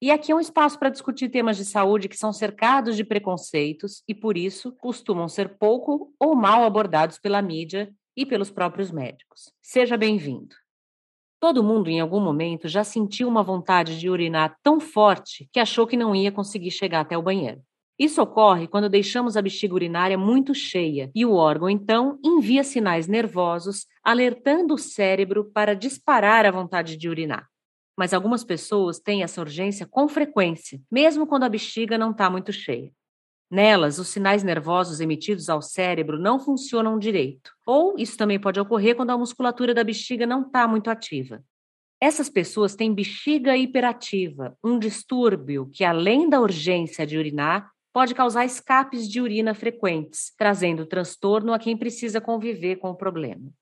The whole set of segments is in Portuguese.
e aqui é um espaço para discutir temas de saúde que são cercados de preconceitos e, por isso, costumam ser pouco ou mal abordados pela mídia e pelos próprios médicos. Seja bem-vindo. Todo mundo, em algum momento, já sentiu uma vontade de urinar tão forte que achou que não ia conseguir chegar até o banheiro. Isso ocorre quando deixamos a bexiga urinária muito cheia e o órgão, então, envia sinais nervosos alertando o cérebro para disparar a vontade de urinar. Mas algumas pessoas têm essa urgência com frequência, mesmo quando a bexiga não está muito cheia. Nelas, os sinais nervosos emitidos ao cérebro não funcionam direito, ou isso também pode ocorrer quando a musculatura da bexiga não está muito ativa. Essas pessoas têm bexiga hiperativa, um distúrbio que, além da urgência de urinar, pode causar escapes de urina frequentes, trazendo transtorno a quem precisa conviver com o problema.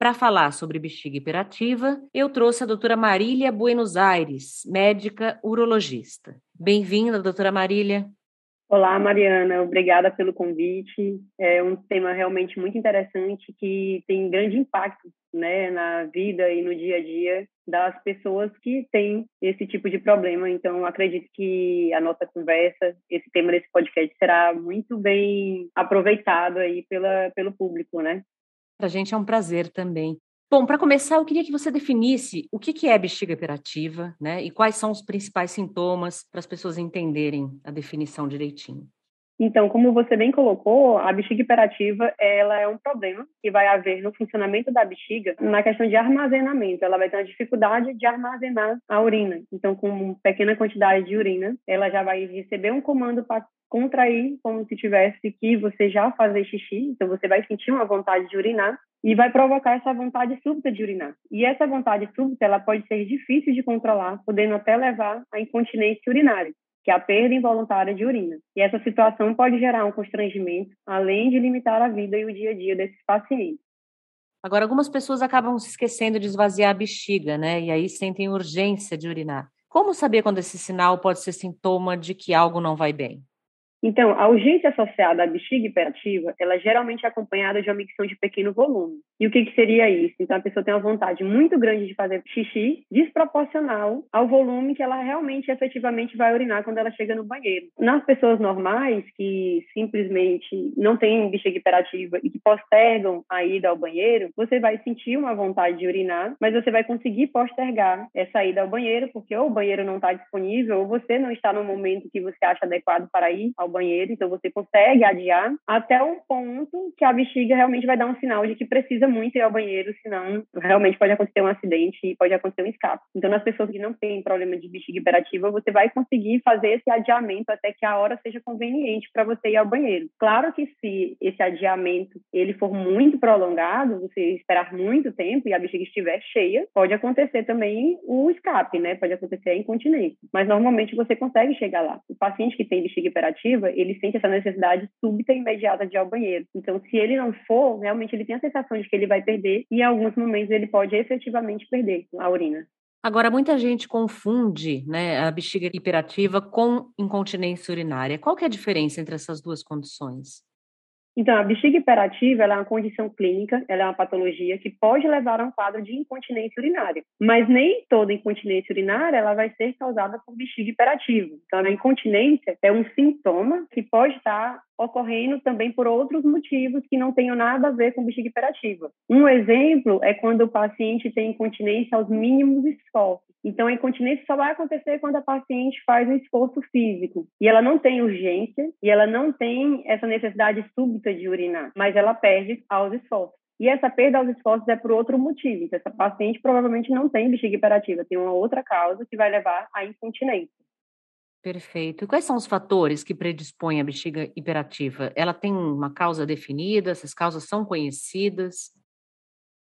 Para falar sobre bexiga hiperativa, eu trouxe a doutora Marília Buenos Aires, médica urologista. Bem-vinda, doutora Marília. Olá, Mariana, obrigada pelo convite. É um tema realmente muito interessante que tem grande impacto né, na vida e no dia a dia das pessoas que têm esse tipo de problema. Então, acredito que a nossa conversa, esse tema desse podcast, será muito bem aproveitado aí pela, pelo público, né? Para a gente é um prazer também. Bom, para começar, eu queria que você definisse o que é bexiga hiperativa, né? E quais são os principais sintomas para as pessoas entenderem a definição direitinho. Então, como você bem colocou, a bexiga hiperativa ela é um problema que vai haver no funcionamento da bexiga na questão de armazenamento. Ela vai ter uma dificuldade de armazenar a urina. Então, com pequena quantidade de urina, ela já vai receber um comando para contrair como se tivesse que você já fazer xixi. Então, você vai sentir uma vontade de urinar e vai provocar essa vontade súbita de urinar. E essa vontade súbita, ela pode ser difícil de controlar, podendo até levar à incontinência urinária, que é a perda involuntária de urina. E essa situação pode gerar um constrangimento, além de limitar a vida e o dia a dia desses pacientes. Agora, algumas pessoas acabam se esquecendo de esvaziar a bexiga, né? E aí sentem urgência de urinar. Como saber quando esse sinal pode ser sintoma de que algo não vai bem? Então, a urgência associada à bexiga hiperativa, ela geralmente é acompanhada de uma micção de pequeno volume. E o que, que seria isso? Então, a pessoa tem uma vontade muito grande de fazer xixi, desproporcional ao volume que ela realmente, efetivamente, vai urinar quando ela chega no banheiro. Nas pessoas normais, que simplesmente não têm bexiga hiperativa e que postergam a ida ao banheiro, você vai sentir uma vontade de urinar, mas você vai conseguir postergar essa ida ao banheiro, porque ou o banheiro não está disponível, ou você não está no momento que você acha adequado para ir ao banheiro, então você consegue adiar até um ponto que a bexiga realmente vai dar um sinal de que precisa muito ir ao banheiro, senão realmente pode acontecer um acidente e pode acontecer um escape. Então, nas pessoas que não têm problema de bexiga hiperativa, você vai conseguir fazer esse adiamento até que a hora seja conveniente para você ir ao banheiro. Claro que se esse adiamento ele for muito prolongado, você esperar muito tempo e a bexiga estiver cheia, pode acontecer também o escape, né? Pode acontecer a incontinência. Mas normalmente você consegue chegar lá. O paciente que tem bexiga hiperativa ele sente essa necessidade súbita e imediata de ir ao banheiro. Então, se ele não for, realmente ele tem a sensação de que ele vai perder e em alguns momentos ele pode efetivamente perder a urina. Agora, muita gente confunde né, a bexiga hiperativa com incontinência urinária. Qual que é a diferença entre essas duas condições? Então, a bexiga hiperativa é uma condição clínica, ela é uma patologia que pode levar a um quadro de incontinência urinária. Mas nem toda incontinência urinária ela vai ser causada por bexiga hiperativa. Então, a incontinência é um sintoma que pode estar ocorrendo também por outros motivos que não tenham nada a ver com bexiga hiperativa. Um exemplo é quando o paciente tem incontinência aos mínimos esforços. Então, a incontinência só vai acontecer quando a paciente faz um esforço físico. E ela não tem urgência, e ela não tem essa necessidade súbita de urinar, mas ela perde aos esforços. E essa perda aos esforços é por outro motivo. Então, essa paciente provavelmente não tem bexiga hiperativa, tem uma outra causa que vai levar à incontinência. Perfeito. E quais são os fatores que predispõem a bexiga hiperativa? Ela tem uma causa definida? Essas causas são conhecidas?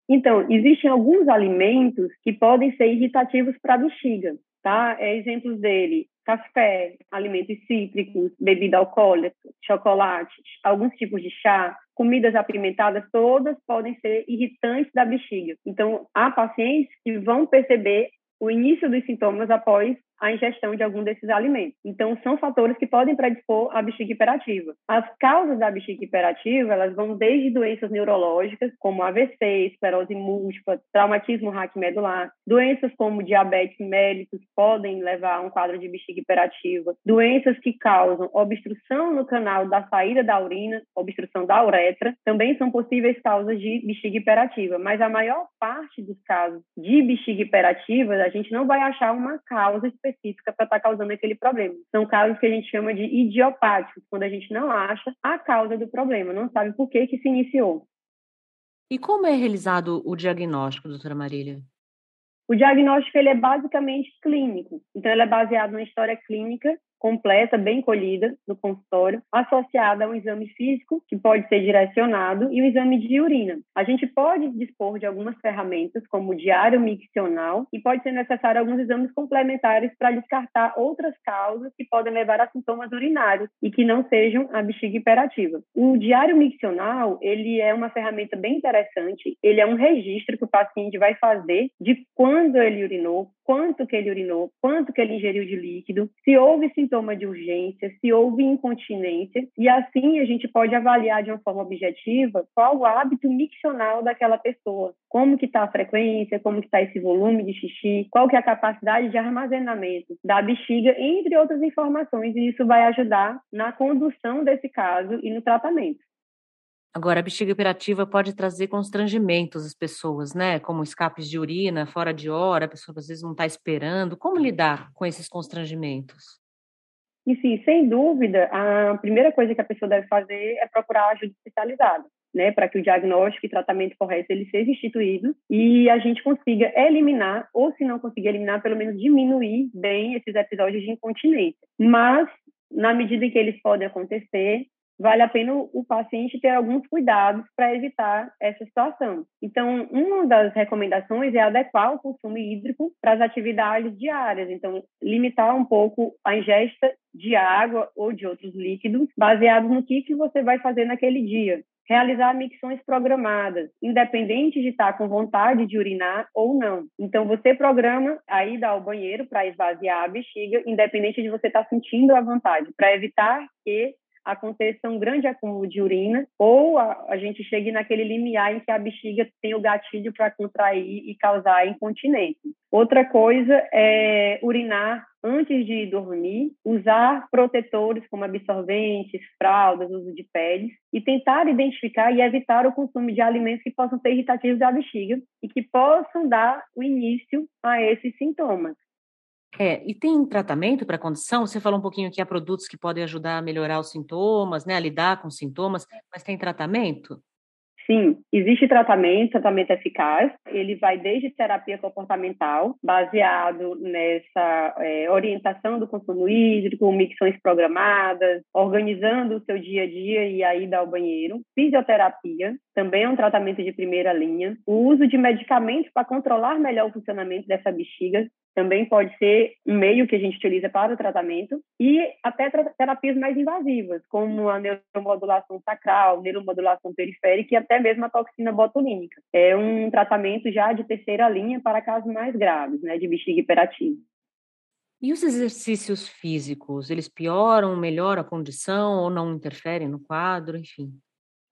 Então, existem alguns alimentos que podem ser irritativos para a bexiga, tá? É, exemplos dele, café, alimentos cítricos, bebida alcoólica, chocolate, alguns tipos de chá, comidas apimentadas, todas podem ser irritantes da bexiga. Então, há pacientes que vão perceber o início dos sintomas após a ingestão de algum desses alimentos. Então, são fatores que podem predispor à bexiga hiperativa. As causas da bexiga hiperativa, elas vão desde doenças neurológicas, como AVC, esclerose múltipla, traumatismo raquimedular, doenças como diabetes mellitus podem levar a um quadro de bexiga hiperativa, doenças que causam obstrução no canal da saída da urina, obstrução da uretra, também são possíveis causas de bexiga hiperativa, mas a maior parte dos casos de bexiga hiperativa, a gente não vai achar uma causa específica específica para estar tá causando aquele problema. São casos que a gente chama de idiopáticos, quando a gente não acha a causa do problema, não sabe por que, que se iniciou. E como é realizado o diagnóstico, doutora Marília? O diagnóstico ele é basicamente clínico, então ele é baseado na história clínica completa, bem colhida no consultório, associada a um exame físico que pode ser direcionado e um exame de urina. A gente pode dispor de algumas ferramentas, como o diário miccional, e pode ser necessário alguns exames complementares para descartar outras causas que podem levar a sintomas urinários e que não sejam a bexiga hiperativa. O diário miccional, ele é uma ferramenta bem interessante, ele é um registro que o paciente vai fazer de quando ele urinou, quanto que ele urinou, quanto que ele ingeriu de líquido, se houve sintoma de urgência, se houve incontinência, e assim a gente pode avaliar de uma forma objetiva qual o hábito miccional daquela pessoa, como que está a frequência, como que está esse volume de xixi, qual que é a capacidade de armazenamento da bexiga, entre outras informações, e isso vai ajudar na condução desse caso e no tratamento. Agora, a bexiga hiperativa pode trazer constrangimentos às pessoas, né? Como escapes de urina fora de hora, a pessoa às vezes não está esperando. Como lidar com esses constrangimentos? E sim, sem dúvida, a primeira coisa que a pessoa deve fazer é procurar ajuda especializada, né, para que o diagnóstico e tratamento correto ele seja instituído e a gente consiga eliminar, ou se não conseguir eliminar, pelo menos diminuir bem esses episódios de incontinência. Mas, na medida em que eles podem acontecer, vale a pena o paciente ter alguns cuidados para evitar essa situação. Então, uma das recomendações é adequar o consumo hídrico para as atividades diárias. Então, limitar um pouco a ingesta de água ou de outros líquidos, baseado no que, que você vai fazer naquele dia. Realizar micções programadas, independente de estar com vontade de urinar ou não. Então, você programa a ida ao banheiro para esvaziar a bexiga, independente de você estar sentindo a vontade, para evitar que aconteça um grande acúmulo de urina ou a, a gente chegue naquele limiar em que a bexiga tem o gatilho para contrair e causar incontinência. Outra coisa é urinar antes de dormir, usar protetores como absorventes, fraldas, uso de peles e tentar identificar e evitar o consumo de alimentos que possam ser irritativos da bexiga e que possam dar o início a esses sintomas. É, e tem tratamento para a condição? Você falou um pouquinho que há produtos que podem ajudar a melhorar os sintomas, né, a lidar com os sintomas, mas tem tratamento? Sim, existe tratamento, tratamento eficaz. Ele vai desde terapia comportamental, baseado nessa é, orientação do consumo hídrico, micções programadas, organizando o seu dia a dia e a ida ao banheiro. Fisioterapia, também é um tratamento de primeira linha. O uso de medicamentos para controlar melhor o funcionamento dessa bexiga, também pode ser um meio que a gente utiliza para o tratamento, e até terapias mais invasivas, como a neuromodulação sacral, neuromodulação periférica e até mesmo a toxina botulínica. É um tratamento já de terceira linha para casos mais graves, né, de bexiga hiperativa. E os exercícios físicos, eles pioram, melhoram a condição ou não interferem no quadro, enfim?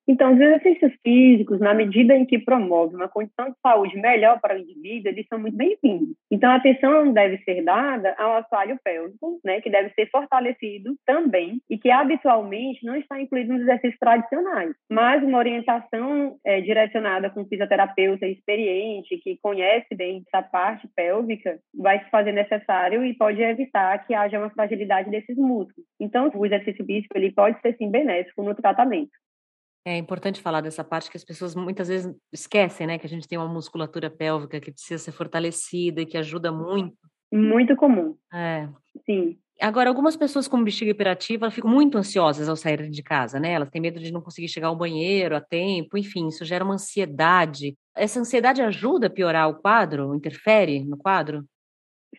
Então, os exercícios físicos, na medida em que promovem uma condição de saúde melhor para o indivíduo, eles são muito bem-vindos. Então, a atenção deve ser dada ao assoalho pélvico, né, que deve ser fortalecido também e que habitualmente não está incluído nos exercícios tradicionais. Mas uma orientação é, direcionada com um fisioterapeuta experiente, que conhece bem essa parte pélvica, vai se fazer necessário e pode evitar que haja uma fragilidade desses músculos. Então, o exercício físico ele pode ser sim benéfico no tratamento. É importante falar dessa parte que as pessoas muitas vezes esquecem, né? Que a gente tem uma musculatura pélvica que precisa ser fortalecida e que ajuda muito. Muito comum. É. Sim. Agora, algumas pessoas com bexiga hiperativa ficam muito ansiosas ao sair de casa, né? Elas têm medo de não conseguir chegar ao banheiro a tempo, enfim, isso gera uma ansiedade. Essa ansiedade ajuda a piorar o quadro? Interfere no quadro?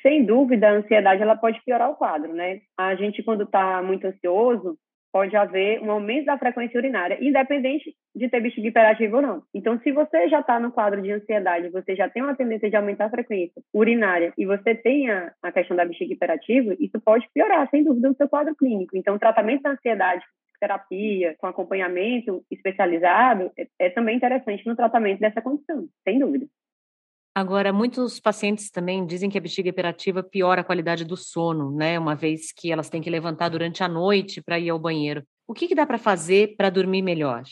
Sem dúvida, a ansiedade ela pode piorar o quadro, né? A gente, quando está muito ansioso, pode haver um aumento da frequência urinária, independente de ter bexiga hiperativa ou não. Então, se você já está no quadro de ansiedade, você já tem uma tendência de aumentar a frequência urinária e você tem a, a questão da bexiga hiperativa, isso pode piorar, sem dúvida, o seu quadro clínico. Então, o tratamento da ansiedade terapia, com acompanhamento especializado, é, é, também interessante no tratamento dessa condição, sem dúvida. Agora, muitos pacientes também dizem que a bexiga hiperativa piora a qualidade do sono, né? Uma vez que elas têm que levantar durante a noite para ir ao banheiro. O que, que dá para fazer para dormir melhor?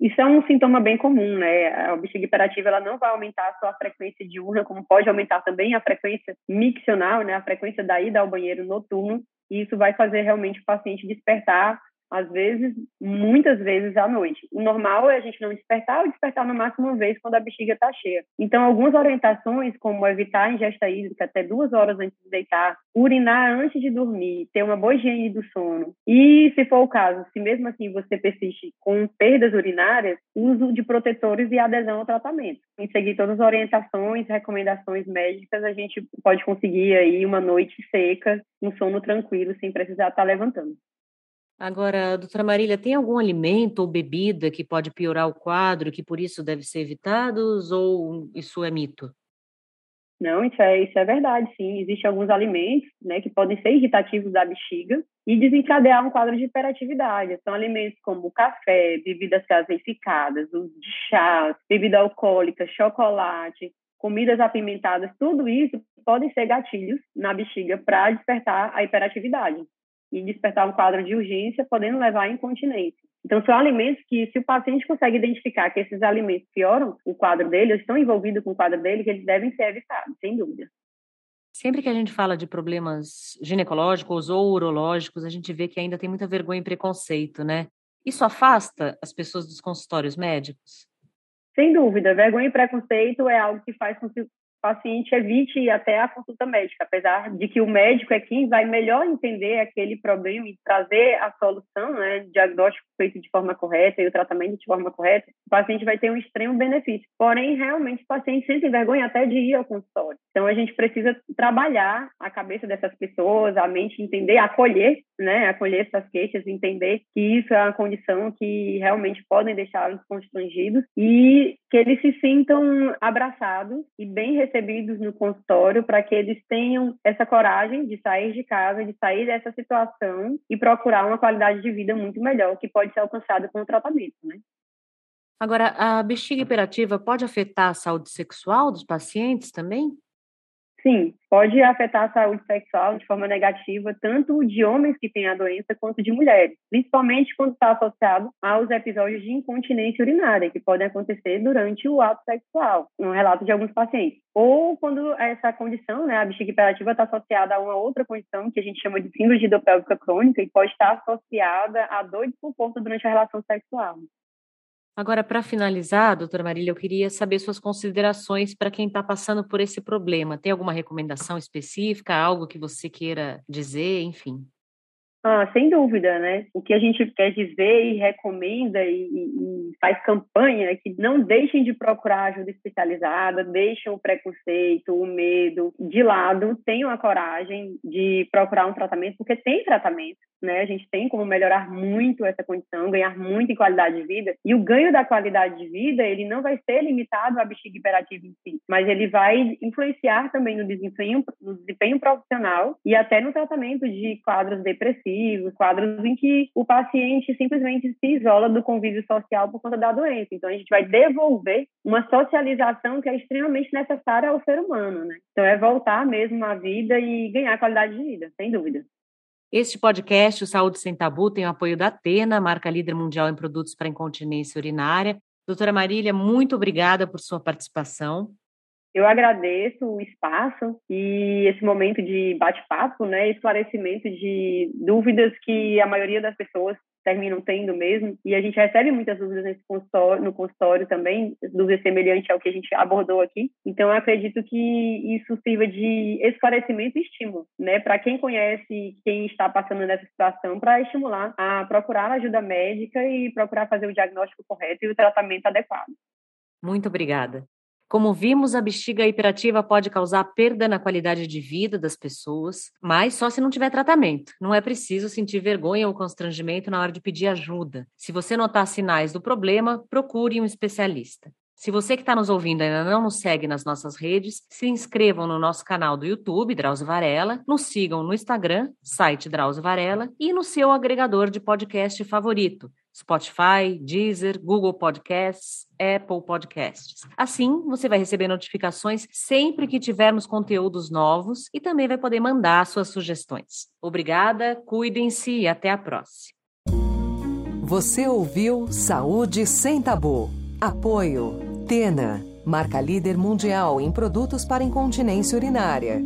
Isso é um sintoma bem comum, né? A bexiga hiperativa ela não vai aumentar a sua frequência diurna, como pode aumentar também a frequência miccional, né? A frequência da ida ao banheiro noturno. E isso vai fazer realmente o paciente despertar às vezes, muitas vezes à noite. O normal é a gente não despertar ou despertar no máximo uma vez quando a bexiga está cheia. Então, algumas orientações, como evitar a ingesta hídrica até duas horas antes de deitar, urinar antes de dormir, ter uma boa higiene do sono. E, se for o caso, se mesmo assim você persiste com perdas urinárias, uso de protetores e adesão ao tratamento. Em seguir todas as orientações, recomendações médicas, a gente pode conseguir aí uma noite seca, um sono tranquilo, sem precisar estar tá levantando. Agora, doutora Marília, tem algum alimento ou bebida que pode piorar o quadro, que por isso deve ser evitados, ou isso é mito? Não, isso é, isso é verdade, sim. Existem alguns alimentos né, que podem ser irritativos da bexiga e desencadear um quadro de hiperatividade. São alimentos como café, bebidas gaseificadas, de chás, bebida alcoólica, chocolate, comidas apimentadas, tudo isso podem ser gatilhos na bexiga para despertar a hiperatividade e despertar um quadro de urgência, podendo levar à incontinência. Então, são alimentos que, se o paciente consegue identificar que esses alimentos pioram o quadro dele, ou estão envolvidos com o quadro dele, que eles devem ser evitados, sem dúvida. Sempre que a gente fala de problemas ginecológicos ou urológicos, a gente vê que ainda tem muita vergonha e preconceito, né? Isso afasta as pessoas dos consultórios médicos? Sem dúvida, vergonha e preconceito é algo que faz com que paciente evite ir até a consulta médica, apesar de que o médico é quem vai melhor entender aquele problema e trazer a solução, né, diagnóstico feito de forma correta e o tratamento de forma correta, o paciente vai ter um extremo benefício. Porém, realmente, o paciente sente vergonha até de ir ao consultório. Então, a gente precisa trabalhar a cabeça dessas pessoas, a mente, entender, acolher, né, acolher essas queixas, entender que isso é uma condição que realmente podem deixá-los constrangidos e que eles se sintam abraçados e bem recebidos no consultório para que eles tenham essa coragem de sair de casa, de sair dessa situação e procurar uma qualidade de vida muito melhor que pode ser alcançada com o tratamento, né? Agora, a bexiga hiperativa pode afetar a saúde sexual dos pacientes também? Sim, pode afetar a saúde sexual de forma negativa, tanto de homens que têm a doença quanto de mulheres, principalmente quando está associado aos episódios de incontinência urinária, que podem acontecer durante o ato sexual, um relato de alguns pacientes. Ou quando essa condição, né, a bexiga hiperativa está associada a uma outra condição que a gente chama de síndrome de hidropélvica crônica e pode estar associada a dor de desconforto durante a relação sexual. Agora, para finalizar, doutora Marília, eu queria saber suas considerações para quem está passando por esse problema. Tem alguma recomendação específica, algo que você queira dizer, enfim? Ah, sem dúvida, né? O que a gente quer dizer e recomenda e, e, faz campanha é que não deixem de procurar ajuda especializada, deixem o preconceito, o medo de lado, tenham a coragem de procurar um tratamento, porque tem tratamento, né? A gente tem como melhorar muito essa condição, ganhar muito em qualidade de vida. E o ganho da qualidade de vida, ele não vai ser limitado à bexiga hiperativa em si, mas ele vai influenciar também no desempenho, no desempenho profissional e até no tratamento de quadros depressivos depressivos, quadros em que o paciente simplesmente se isola do convívio social por conta da doença. Então, a gente vai devolver uma socialização que é extremamente necessária ao ser humano, né? Então, é voltar mesmo à vida e ganhar qualidade de vida, sem dúvida. Este podcast, o Saúde Sem Tabu, tem o apoio da Atena, marca líder mundial em produtos para incontinência urinária. Doutora Marília, muito obrigada por sua participação. Eu agradeço o espaço e esse momento de bate-papo, né, esclarecimento de dúvidas que a maioria das pessoas terminam tendo mesmo, e a gente recebe muitas dúvidas nesse consultório, no consultório também, dúvidas semelhantes ao que a gente abordou aqui. Então, eu acredito que isso sirva de esclarecimento e estímulo, né, para quem conhece quem está passando nessa situação, para estimular a procurar ajuda médica e procurar fazer o diagnóstico correto e o tratamento adequado. Muito obrigada. Como vimos, a bexiga hiperativa pode causar perda na qualidade de vida das pessoas, mas só se não tiver tratamento. Não é preciso sentir vergonha ou constrangimento na hora de pedir ajuda. Se você notar sinais do problema, procure um especialista. Se você que está nos ouvindo ainda não nos segue nas nossas redes, se inscrevam no nosso canal do YouTube, Drauzio Varela, nos sigam no Instagram, site Drauzio Varela, e no seu agregador de podcast favorito, Spotify, Deezer, Google Podcasts, Apple Podcasts. Assim, você vai receber notificações sempre que tivermos conteúdos novos e também vai poder mandar suas sugestões. Obrigada, cuidem-se e até a próxima. Você ouviu Saúde Sem Tabu. Apoio Tena, marca líder mundial em produtos para incontinência urinária.